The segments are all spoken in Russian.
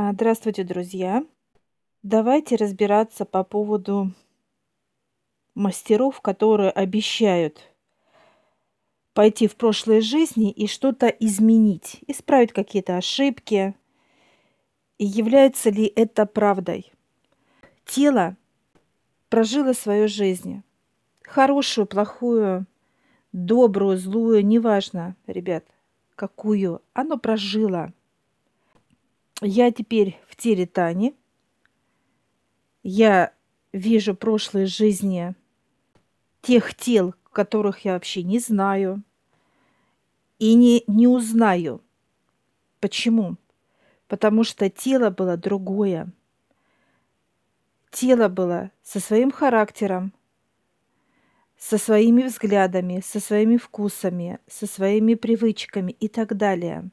А, Здравствуйте, друзья! Давайте разбираться по поводу мастеров, которые обещают пойти в прошлой жизни и что-то изменить, исправить какие-то ошибки. И является ли это правдой? Тело прожило свою жизнь. Хорошую, плохую, добрую, злую, неважно, ребят, какую. Оно прожило. Я теперь в теле. Я вижу прошлые жизни тех тел, которых я вообще не знаю и не, не узнаю. Почему? Потому что тело было другое. Тело было со своим характером, со своими взглядами, со своими вкусами, со своими привычками и так далее.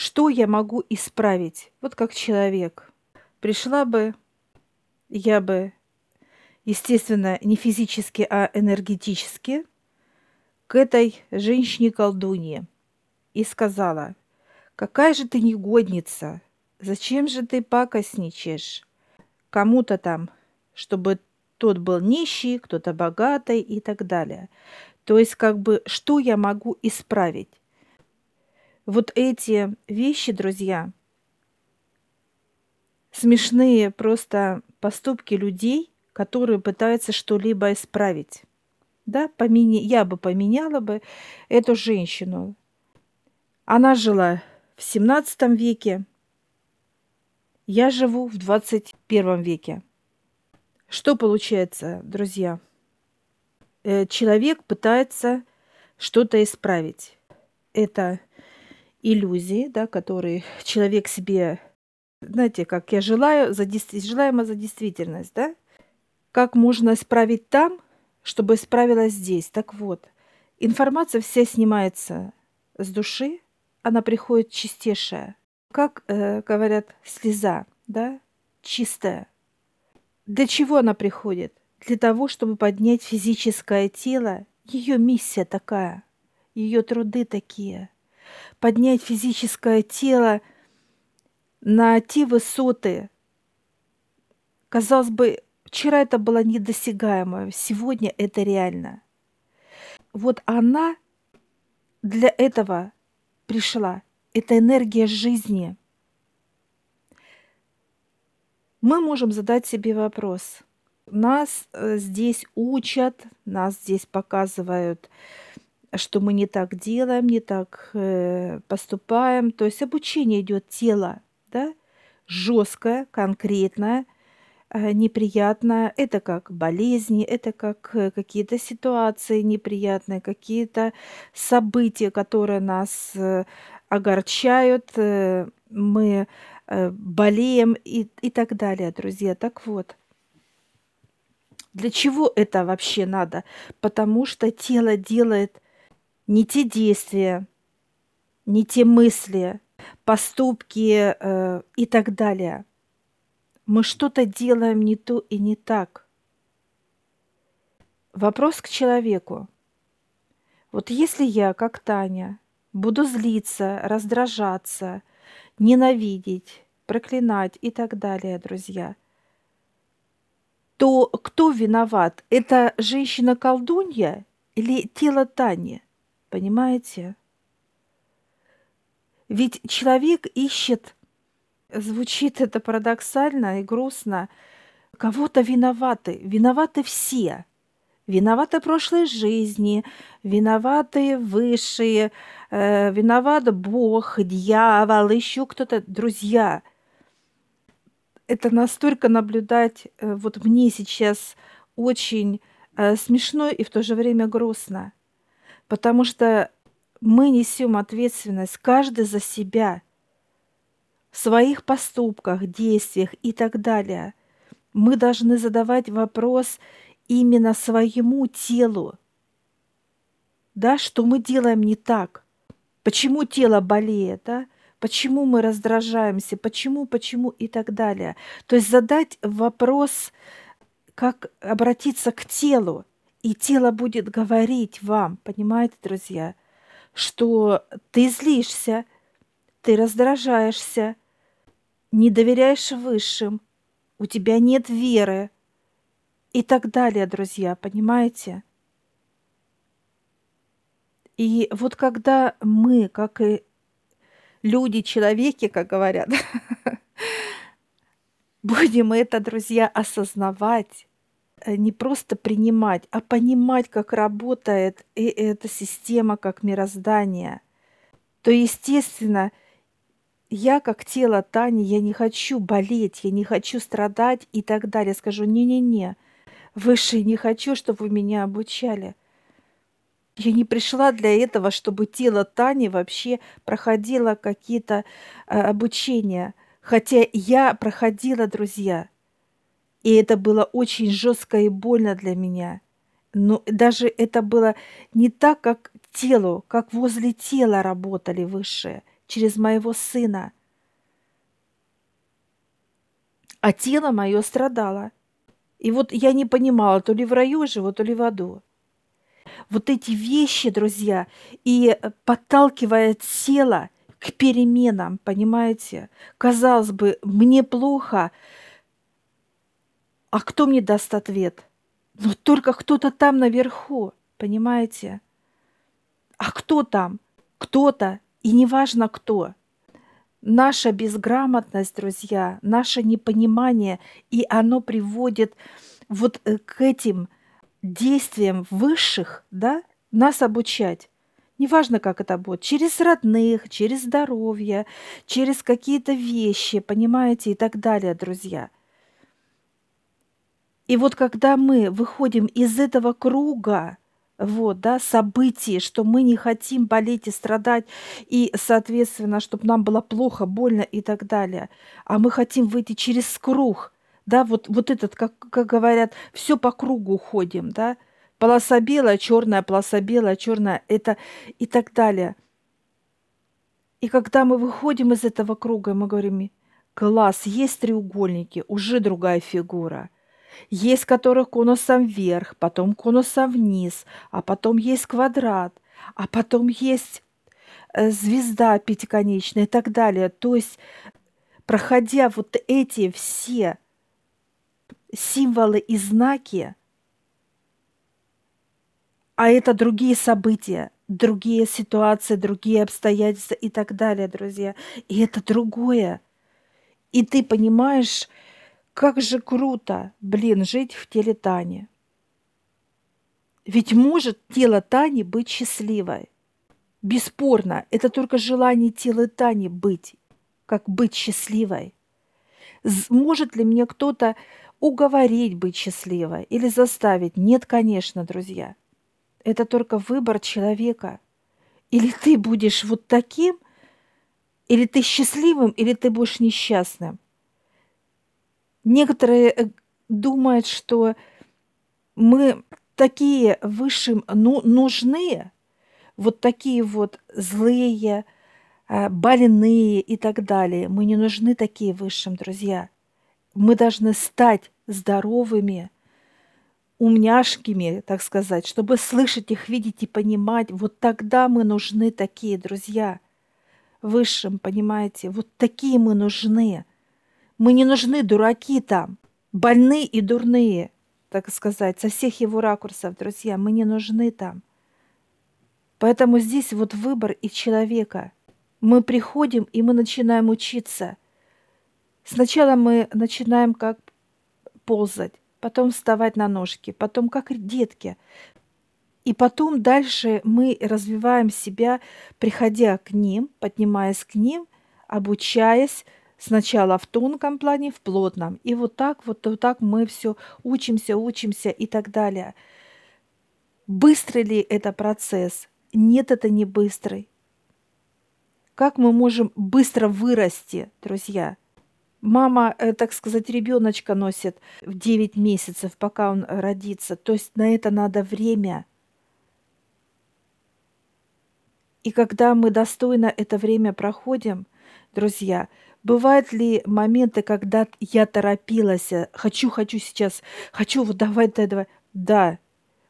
Что я могу исправить? Вот как человек. Пришла бы, я бы, естественно, не физически, а энергетически, к этой женщине-колдунье и сказала, какая же ты негодница, зачем же ты пакостничаешь кому-то там, чтобы тот был нищий, кто-то богатый и так далее. То есть как бы что я могу исправить? Вот эти вещи, друзья, смешные просто поступки людей, которые пытаются что-либо исправить. Да, поменя... я бы поменяла бы эту женщину. Она жила в 17 веке, я живу в 21 веке. Что получается, друзья? Э, человек пытается что-то исправить. Это иллюзии, да, которые человек себе, знаете, как я желаю, за, желаемо за действительность, да? Как можно исправить там, чтобы исправилась здесь? Так вот, информация вся снимается с души, она приходит чистейшая. Как э, говорят, слеза, да, чистая. Для чего она приходит? Для того, чтобы поднять физическое тело. Ее миссия такая, ее труды такие. Поднять физическое тело на те высоты. Казалось бы, вчера это было недосягаемо, сегодня это реально. Вот она для этого пришла. Это энергия жизни – мы можем задать себе вопрос. Нас э, здесь учат, нас здесь показывают, что мы не так делаем, не так э, поступаем. То есть обучение идет тело, да, жесткое, конкретное, э, неприятное. Это как болезни, это как какие-то ситуации неприятные, какие-то события, которые нас огорчают. Мы Э, болеем и, и так далее, друзья. Так вот, для чего это вообще надо? Потому что тело делает не те действия, не те мысли, поступки э, и так далее. Мы что-то делаем не то и не так. Вопрос к человеку. Вот если я, как Таня, буду злиться, раздражаться – ненавидеть, проклинать и так далее, друзья, то кто виноват? Это женщина-колдунья или тело Тани? Понимаете? Ведь человек ищет, звучит это парадоксально и грустно, кого-то виноваты. Виноваты все – Виноваты прошлой жизни, виноваты высшие, э, виноват Бог, дьявол, еще кто-то, друзья. Это настолько наблюдать, э, вот мне сейчас очень э, смешно и в то же время грустно, потому что мы несем ответственность каждый за себя в своих поступках, действиях и так далее. Мы должны задавать вопрос именно своему телу. Да, что мы делаем не так? Почему тело болеет, да? Почему мы раздражаемся? Почему, почему и так далее. То есть задать вопрос, как обратиться к телу, и тело будет говорить вам, понимаете, друзья, что ты злишься, ты раздражаешься, не доверяешь высшим, у тебя нет веры и так далее, друзья, понимаете? И вот когда мы, как и люди, человеки, как говорят, будем это, друзья, осознавать, не просто принимать, а понимать, как работает и эта система, как мироздание, то, естественно, я как тело Тани, я не хочу болеть, я не хочу страдать и так далее. Скажу, не-не-не, выше не хочу, чтобы вы меня обучали. Я не пришла для этого, чтобы тело Тани вообще проходило какие-то э, обучения. Хотя я проходила, друзья. И это было очень жестко и больно для меня. Но даже это было не так, как телу, как возле тела работали высшие, через моего сына. А тело мое страдало. И вот я не понимала, то ли в раю живу, то ли в аду вот эти вещи, друзья, и э, подталкивает тело к переменам, понимаете? Казалось бы, мне плохо, а кто мне даст ответ? Ну, только кто-то там наверху, понимаете? А кто там? Кто-то, и неважно кто. Наша безграмотность, друзья, наше непонимание, и оно приводит вот э, к этим действиям высших, да, нас обучать. Неважно, как это будет, через родных, через здоровье, через какие-то вещи, понимаете, и так далее, друзья. И вот когда мы выходим из этого круга, вот, да, событий, что мы не хотим болеть и страдать, и, соответственно, чтобы нам было плохо, больно и так далее, а мы хотим выйти через круг – да, вот, вот этот, как, как говорят, все по кругу ходим, да, полоса белая, черная, полоса белая, черная, это и так далее. И когда мы выходим из этого круга, мы говорим, класс, есть треугольники, уже другая фигура. Есть, которых конусом вверх, потом конусом вниз, а потом есть квадрат, а потом есть э, звезда пятиконечная и так далее. То есть, проходя вот эти все символы и знаки, а это другие события, другие ситуации, другие обстоятельства и так далее, друзья. И это другое. И ты понимаешь, как же круто, блин, жить в теле Тани. Ведь может тело Тани быть счастливой. Бесспорно, это только желание тела Тани быть, как быть счастливой. Может ли мне кто-то уговорить быть счастливой или заставить. Нет, конечно, друзья. Это только выбор человека. Или ты будешь вот таким, или ты счастливым, или ты будешь несчастным. Некоторые э, думают, что мы такие высшим ну, нужны, вот такие вот злые, э, больные и так далее. Мы не нужны такие высшим, друзья мы должны стать здоровыми, умняшкими, так сказать, чтобы слышать их, видеть и понимать. Вот тогда мы нужны такие, друзья, высшим, понимаете? Вот такие мы нужны. Мы не нужны дураки там, больные и дурные, так сказать, со всех его ракурсов, друзья, мы не нужны там. Поэтому здесь вот выбор и человека. Мы приходим, и мы начинаем учиться – Сначала мы начинаем как ползать, потом вставать на ножки, потом как детки. И потом дальше мы развиваем себя, приходя к ним, поднимаясь к ним, обучаясь сначала в тонком плане, в плотном. И вот так, вот, вот так мы все учимся, учимся и так далее. Быстрый ли это процесс? Нет, это не быстрый. Как мы можем быстро вырасти, друзья? Мама, э, так сказать, ребеночка носит в 9 месяцев, пока он родится. То есть на это надо время. И когда мы достойно это время проходим, друзья, бывают ли моменты, когда я торопилась, э, хочу, хочу сейчас, хочу, вот давай, давай, давай. Да.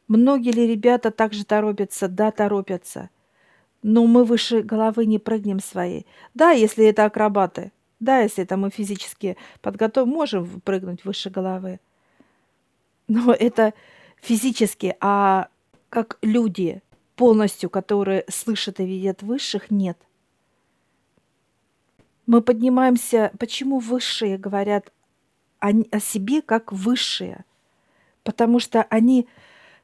Многие ли ребята также торопятся? Да, торопятся. но мы выше головы не прыгнем своей. Да, если это акробаты, да, если это мы физически подготовим, можем прыгнуть выше головы. Но это физически, а как люди полностью, которые слышат и видят высших, нет. Мы поднимаемся, почему высшие говорят о, о себе как высшие? Потому что они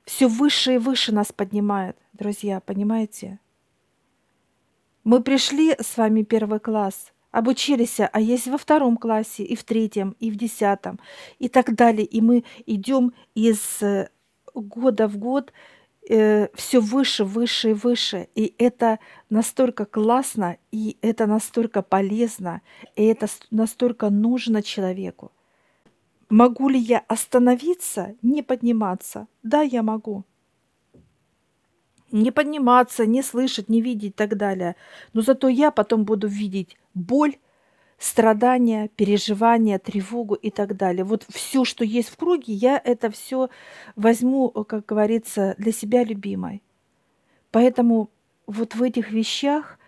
все выше и выше нас поднимают, друзья, понимаете? Мы пришли с вами первый класс, обучились, а есть во втором классе, и в третьем, и в десятом, и так далее. И мы идем из э, года в год э, все выше, выше и выше. И это настолько классно, и это настолько полезно, и это настолько нужно человеку. Могу ли я остановиться, не подниматься? Да, я могу не подниматься, не слышать, не видеть и так далее. Но зато я потом буду видеть боль, страдания, переживания, тревогу и так далее. Вот все, что есть в круге, я это все возьму, как говорится, для себя любимой. Поэтому вот в этих вещах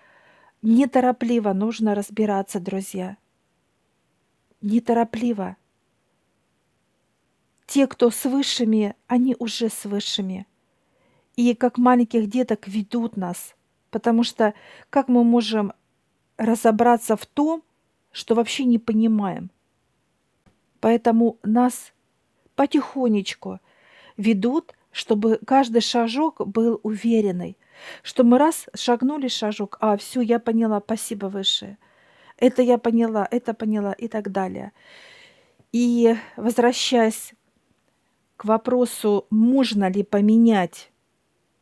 неторопливо нужно разбираться, друзья. Неторопливо. Те, кто с высшими, они уже с высшими – и как маленьких деток ведут нас. Потому что как мы можем разобраться в том, что вообще не понимаем? Поэтому нас потихонечку ведут, чтобы каждый шажок был уверенный, что мы раз шагнули шажок, а все, я поняла, спасибо высшее. Это я поняла, это поняла и так далее. И возвращаясь к вопросу, можно ли поменять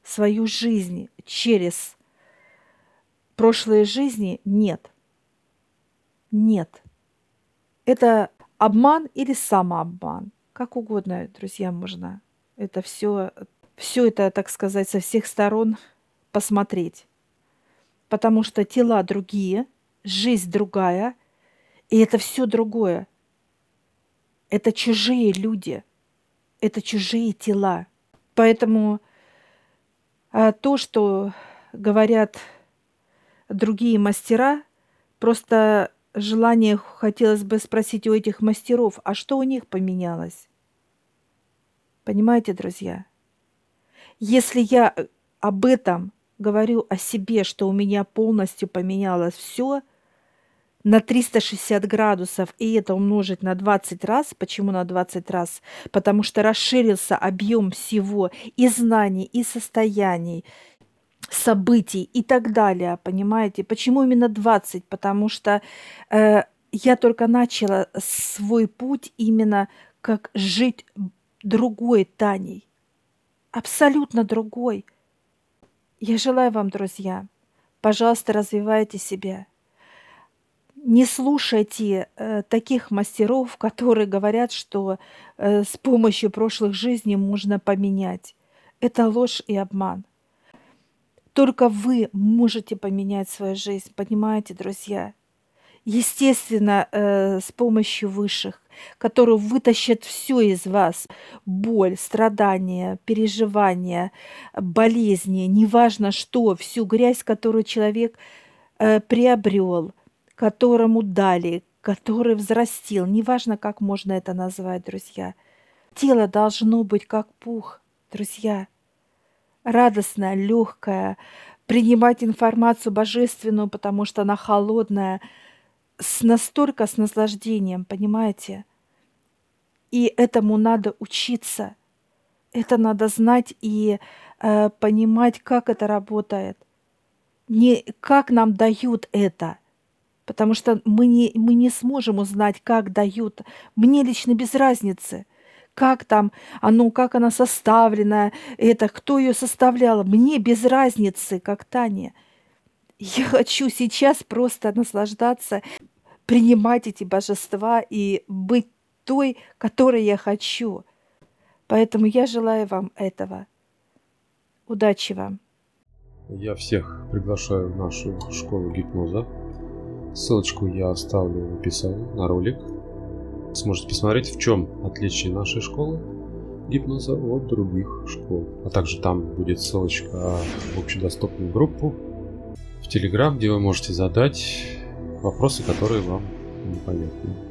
свою жизнь через прошлые жизни нет. Нет. Это обман или самообман. Как угодно, друзья, можно это все, все это, так сказать, со всех сторон посмотреть. Потому что тела другие, жизнь другая, и это все другое. Это чужие люди, это чужие тела. Поэтому а то, что говорят другие мастера, просто желание хотелось бы спросить у этих мастеров, а что у них поменялось? Понимаете, друзья? Если я э, об этом говорю о себе, что у меня полностью поменялось все – на 360 градусов и это умножить на 20 раз. Почему на 20 раз? Потому что расширился объем всего и знаний, и состояний, событий и так далее. Понимаете? Почему именно 20? Потому что э, я только начала свой путь именно как жить другой Таней. Абсолютно другой. Я желаю вам, друзья, пожалуйста, развивайте себя не слушайте э, таких мастеров, которые говорят, что э, с помощью прошлых жизней можно поменять. Это ложь и обман. Только вы можете поменять свою жизнь, понимаете, друзья? Естественно, э, с помощью высших, которые вытащат все из вас. Боль, страдания, переживания, болезни, неважно что, всю грязь, которую человек э, приобрел – которому дали, который взрастил, неважно, как можно это назвать, друзья. Тело должно быть как пух, друзья. Радостное, легкое, принимать информацию божественную, потому что она холодная, с настолько с наслаждением, понимаете? И этому надо учиться. Это надо знать и э, понимать, как это работает. Не как нам дают это – потому что мы не, мы не сможем узнать, как дают. Мне лично без разницы, как там оно, как она составлена, это, кто ее составлял. Мне без разницы, как Таня. Я хочу сейчас просто наслаждаться, принимать эти божества и быть той, которой я хочу. Поэтому я желаю вам этого. Удачи вам. Я всех приглашаю в нашу школу гипноза. Ссылочку я оставлю в описании на ролик. Сможете посмотреть, в чем отличие нашей школы гипноза от других школ. А также там будет ссылочка в общедоступную группу в Телеграм, где вы можете задать вопросы, которые вам непонятны.